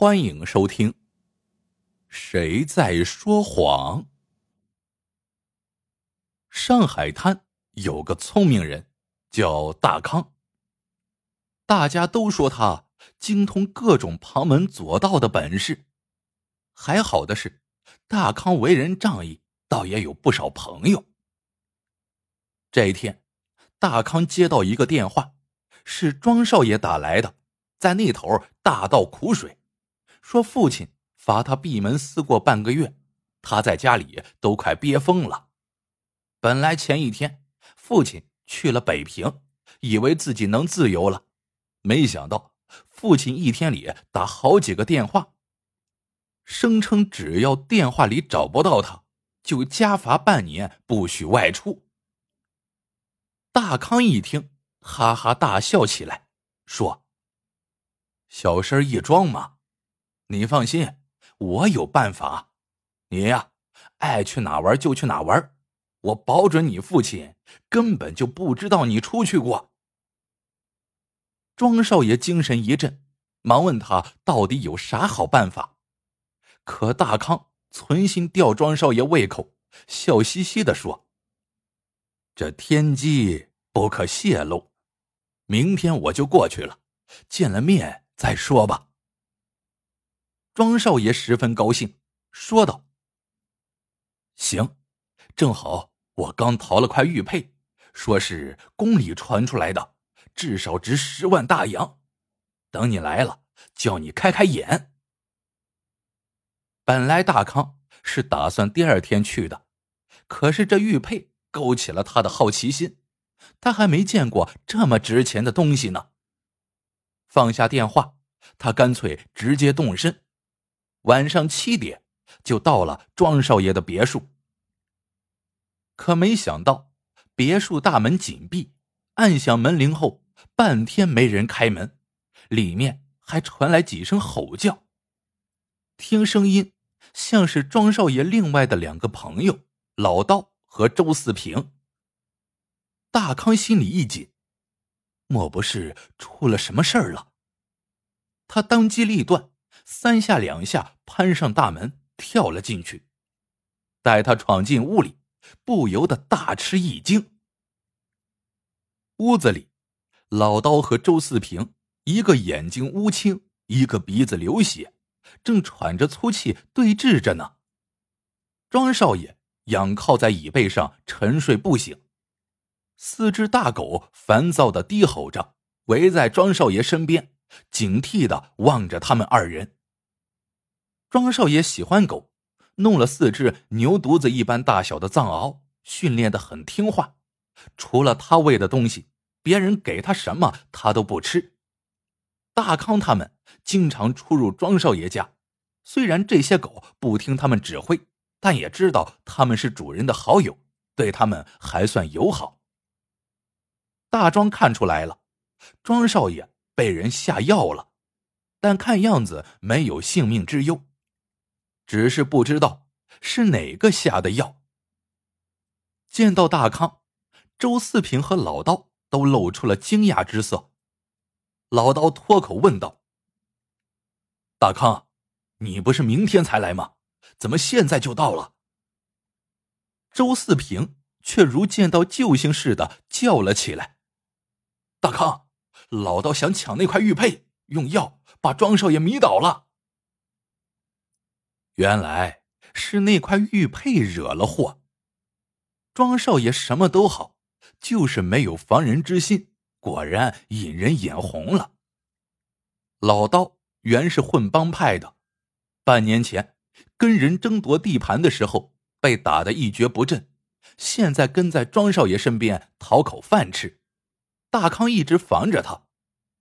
欢迎收听。谁在说谎？上海滩有个聪明人，叫大康。大家都说他精通各种旁门左道的本事。还好的是，大康为人仗义，倒也有不少朋友。这一天，大康接到一个电话，是庄少爷打来的，在那头大倒苦水。说父亲罚他闭门思过半个月，他在家里都快憋疯了。本来前一天父亲去了北平，以为自己能自由了，没想到父亲一天里打好几个电话，声称只要电话里找不到他，就加罚半年，不许外出。大康一听，哈哈大笑起来，说：“小事一桩嘛。”你放心，我有办法。你呀，爱去哪玩就去哪玩，我保准你父亲根本就不知道你出去过。庄少爷精神一振，忙问他到底有啥好办法。可大康存心吊庄少爷胃口，笑嘻嘻的说：“这天机不可泄露，明天我就过去了，见了面再说吧。”庄少爷十分高兴，说道：“行，正好我刚淘了块玉佩，说是宫里传出来的，至少值十万大洋。等你来了，叫你开开眼。”本来大康是打算第二天去的，可是这玉佩勾起了他的好奇心，他还没见过这么值钱的东西呢。放下电话，他干脆直接动身。晚上七点，就到了庄少爷的别墅。可没想到，别墅大门紧闭，按响门铃后，半天没人开门，里面还传来几声吼叫。听声音，像是庄少爷另外的两个朋友老道和周四平。大康心里一紧，莫不是出了什么事儿了？他当机立断。三下两下攀上大门，跳了进去。待他闯进屋里，不由得大吃一惊。屋子里，老刀和周四平，一个眼睛乌青，一个鼻子流血，正喘着粗气对峙着呢。庄少爷仰靠在椅背上沉睡不醒，四只大狗烦躁的低吼着，围在庄少爷身边。警惕的望着他们二人。庄少爷喜欢狗，弄了四只牛犊子一般大小的藏獒，训练的很听话。除了他喂的东西，别人给他什么他都不吃。大康他们经常出入庄少爷家，虽然这些狗不听他们指挥，但也知道他们是主人的好友，对他们还算友好。大庄看出来了，庄少爷。被人下药了，但看样子没有性命之忧，只是不知道是哪个下的药。见到大康，周四平和老刀都露出了惊讶之色。老刀脱口问道：“大康，你不是明天才来吗？怎么现在就到了？”周四平却如见到救星似的叫了起来：“大康！”老道想抢那块玉佩，用药把庄少爷迷倒了。原来是那块玉佩惹了祸。庄少爷什么都好，就是没有防人之心，果然引人眼红了。老刀原是混帮派的，半年前跟人争夺地盘的时候被打得一蹶不振，现在跟在庄少爷身边讨口饭吃。大康一直防着他，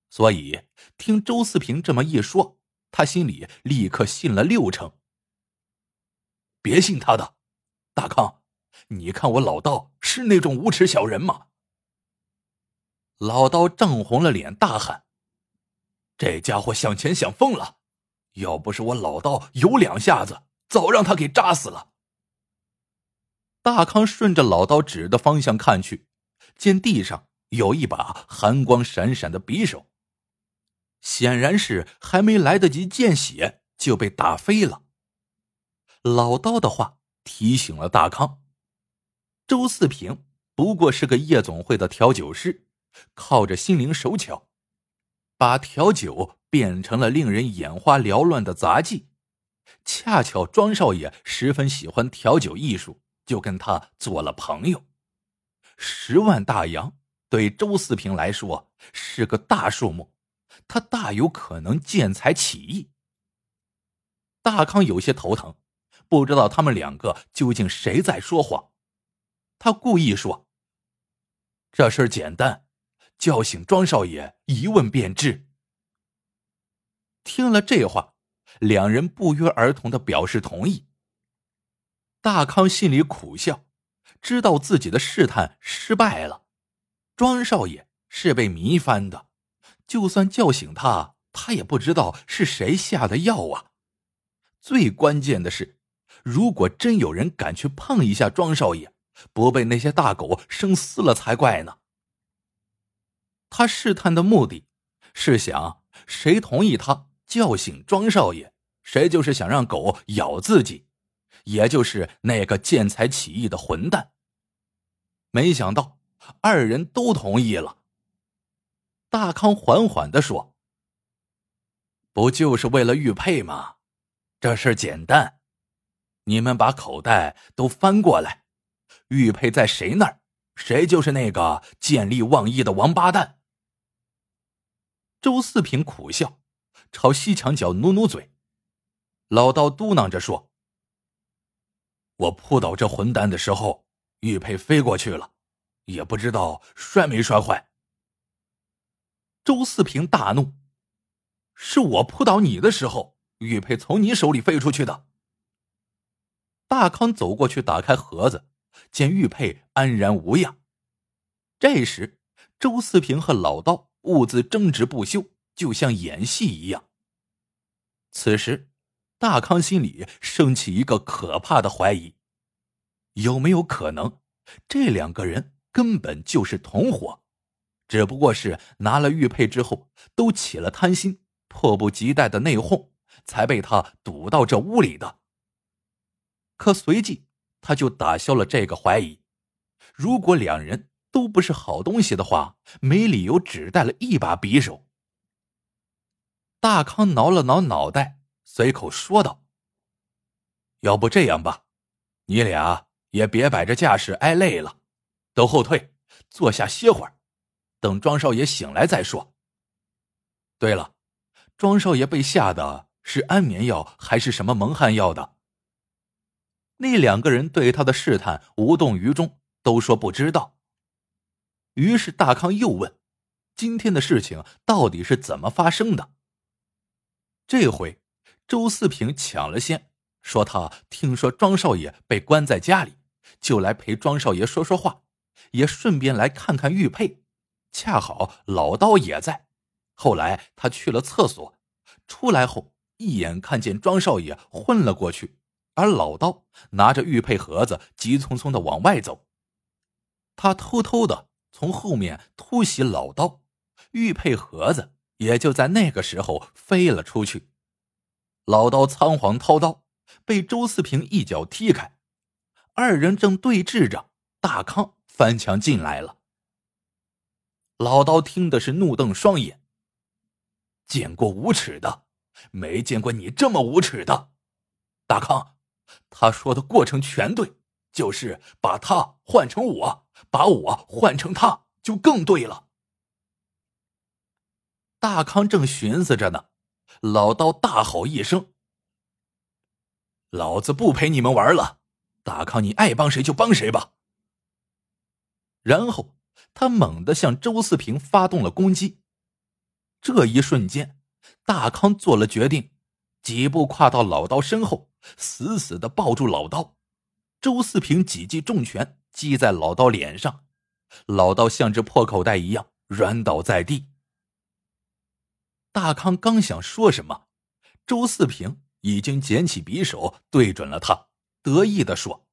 所以听周四平这么一说，他心里立刻信了六成。别信他的，大康，你看我老道是那种无耻小人吗？老刀涨红了脸，大喊：“这家伙想钱想疯了！要不是我老刀有两下子，早让他给扎死了。”大康顺着老刀指的方向看去，见地上。有一把寒光闪闪的匕首，显然是还没来得及见血就被打飞了。老刀的话提醒了大康，周四平不过是个夜总会的调酒师，靠着心灵手巧，把调酒变成了令人眼花缭乱的杂技。恰巧庄少爷十分喜欢调酒艺术，就跟他做了朋友。十万大洋对周四平来说是个大数目，他大有可能见财起意。大康有些头疼，不知道他们两个究竟谁在说谎。他故意说：“这事简单，叫醒庄少爷，一问便知。”听了这话，两人不约而同的表示同意。大康心里苦笑。知道自己的试探失败了，庄少爷是被迷翻的，就算叫醒他，他也不知道是谁下的药啊。最关键的是，如果真有人敢去碰一下庄少爷，不被那些大狗生撕了才怪呢。他试探的目的，是想谁同意他叫醒庄少爷，谁就是想让狗咬自己。也就是那个见财起意的混蛋。没想到二人都同意了。大康缓缓的说：“不就是为了玉佩吗？这事简单，你们把口袋都翻过来，玉佩在谁那儿，谁就是那个见利忘义的王八蛋。”周四平苦笑，朝西墙角努努嘴，老道嘟囔着说。我扑倒这混蛋的时候，玉佩飞过去了，也不知道摔没摔坏。周四平大怒：“是我扑倒你的时候，玉佩从你手里飞出去的。”大康走过去打开盒子，见玉佩安然无恙。这时，周四平和老道兀自争执不休，就像演戏一样。此时。大康心里升起一个可怕的怀疑：有没有可能，这两个人根本就是同伙，只不过是拿了玉佩之后都起了贪心，迫不及待的内讧，才被他堵到这屋里的。可随即他就打消了这个怀疑：如果两人都不是好东西的话，没理由只带了一把匕首。大康挠了挠脑袋。随口说道：“要不这样吧，你俩也别摆着架势挨累了，都后退，坐下歇会儿，等庄少爷醒来再说。对了，庄少爷被下的是安眠药还是什么蒙汗药的？”那两个人对他的试探无动于衷，都说不知道。于是大康又问：“今天的事情到底是怎么发生的？”这回。周四平抢了先，说他听说庄少爷被关在家里，就来陪庄少爷说说话，也顺便来看看玉佩。恰好老刀也在。后来他去了厕所，出来后一眼看见庄少爷昏了过去，而老刀拿着玉佩盒子急匆匆的往外走。他偷偷的从后面突袭老刀，玉佩盒子也就在那个时候飞了出去。老刀仓皇掏刀，被周四平一脚踢开。二人正对峙着，大康翻墙进来了。老刀听的是怒瞪双眼。见过无耻的，没见过你这么无耻的。大康，他说的过程全对，就是把他换成我，把我换成他，就更对了。大康正寻思着呢。老刀大吼一声：“老子不陪你们玩了！大康，你爱帮谁就帮谁吧。”然后他猛地向周四平发动了攻击。这一瞬间，大康做了决定，几步跨到老刀身后，死死的抱住老刀。周四平几记重拳击在老刀脸上，老刀像只破口袋一样软倒在地。大康刚想说什么，周四平已经捡起匕首对准了他，得意的说：“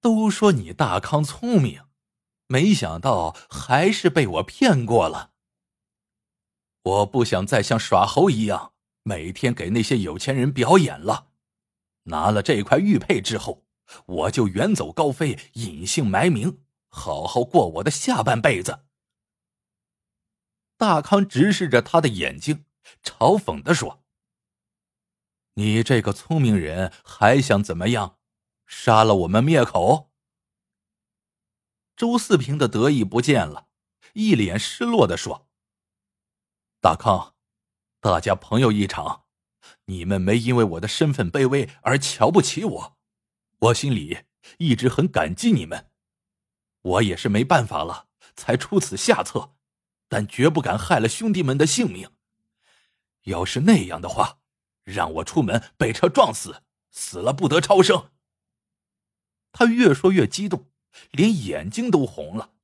都说你大康聪明，没想到还是被我骗过了。我不想再像耍猴一样，每天给那些有钱人表演了。拿了这块玉佩之后，我就远走高飞，隐姓埋名，好好过我的下半辈子。大康直视着他的眼睛，嘲讽的说：“你这个聪明人还想怎么样？杀了我们灭口？”周四平的得意不见了，一脸失落的说：“大康，大家朋友一场，你们没因为我的身份卑微而瞧不起我，我心里一直很感激你们。我也是没办法了，才出此下策。”但绝不敢害了兄弟们的性命。要是那样的话，让我出门被车撞死，死了不得超生。他越说越激动，连眼睛都红了。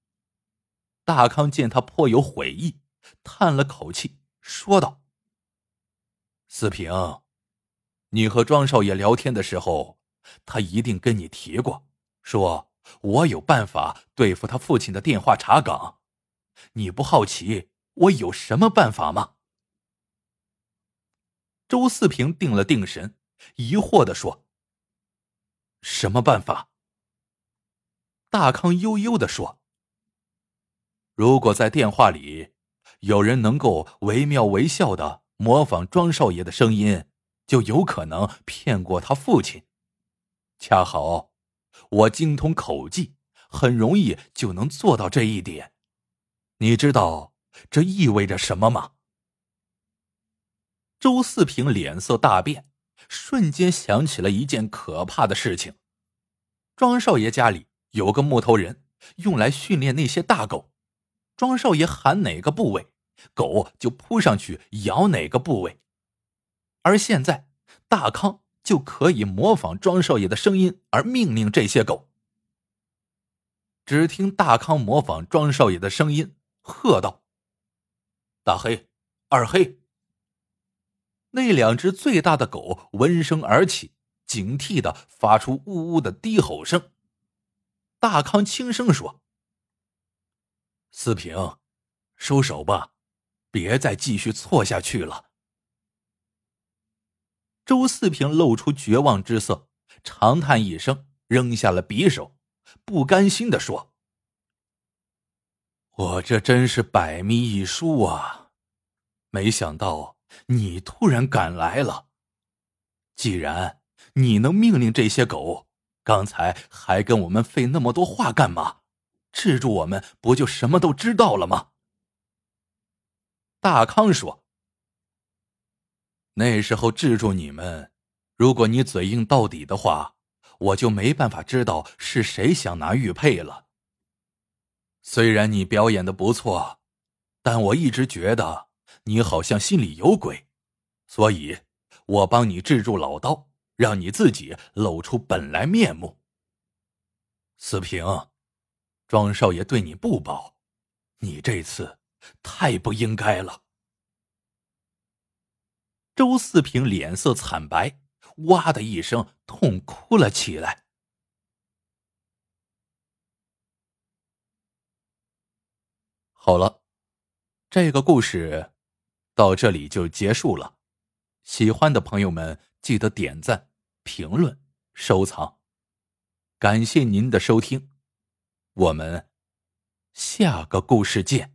大康见他颇有悔意，叹了口气，说道：“四平，你和庄少爷聊天的时候，他一定跟你提过，说我有办法对付他父亲的电话查岗。”你不好奇我有什么办法吗？周四平定了定神，疑惑的说：“什么办法？”大康悠悠的说：“如果在电话里有人能够惟妙惟肖的模仿庄少爷的声音，就有可能骗过他父亲。恰好我精通口技，很容易就能做到这一点。”你知道这意味着什么吗？周四平脸色大变，瞬间想起了一件可怕的事情：庄少爷家里有个木头人，用来训练那些大狗。庄少爷喊哪个部位，狗就扑上去咬哪个部位。而现在，大康就可以模仿庄少爷的声音而命令这些狗。只听大康模仿庄少爷的声音。喝道：“大黑，二黑。”那两只最大的狗闻声而起，警惕的发出呜呜的低吼声。大康轻声说：“四平，收手吧，别再继续错下去了。”周四平露出绝望之色，长叹一声，扔下了匕首，不甘心的说。我这真是百密一疏啊！没想到你突然赶来了。既然你能命令这些狗，刚才还跟我们费那么多话干嘛？制住我们不就什么都知道了吗？大康说：“那时候制住你们，如果你嘴硬到底的话，我就没办法知道是谁想拿玉佩了。”虽然你表演的不错，但我一直觉得你好像心里有鬼，所以我帮你制住老刀，让你自己露出本来面目。四平，庄少爷对你不薄，你这次太不应该了。周四平脸色惨白，哇的一声痛哭了起来。好了，这个故事到这里就结束了。喜欢的朋友们记得点赞、评论、收藏，感谢您的收听，我们下个故事见。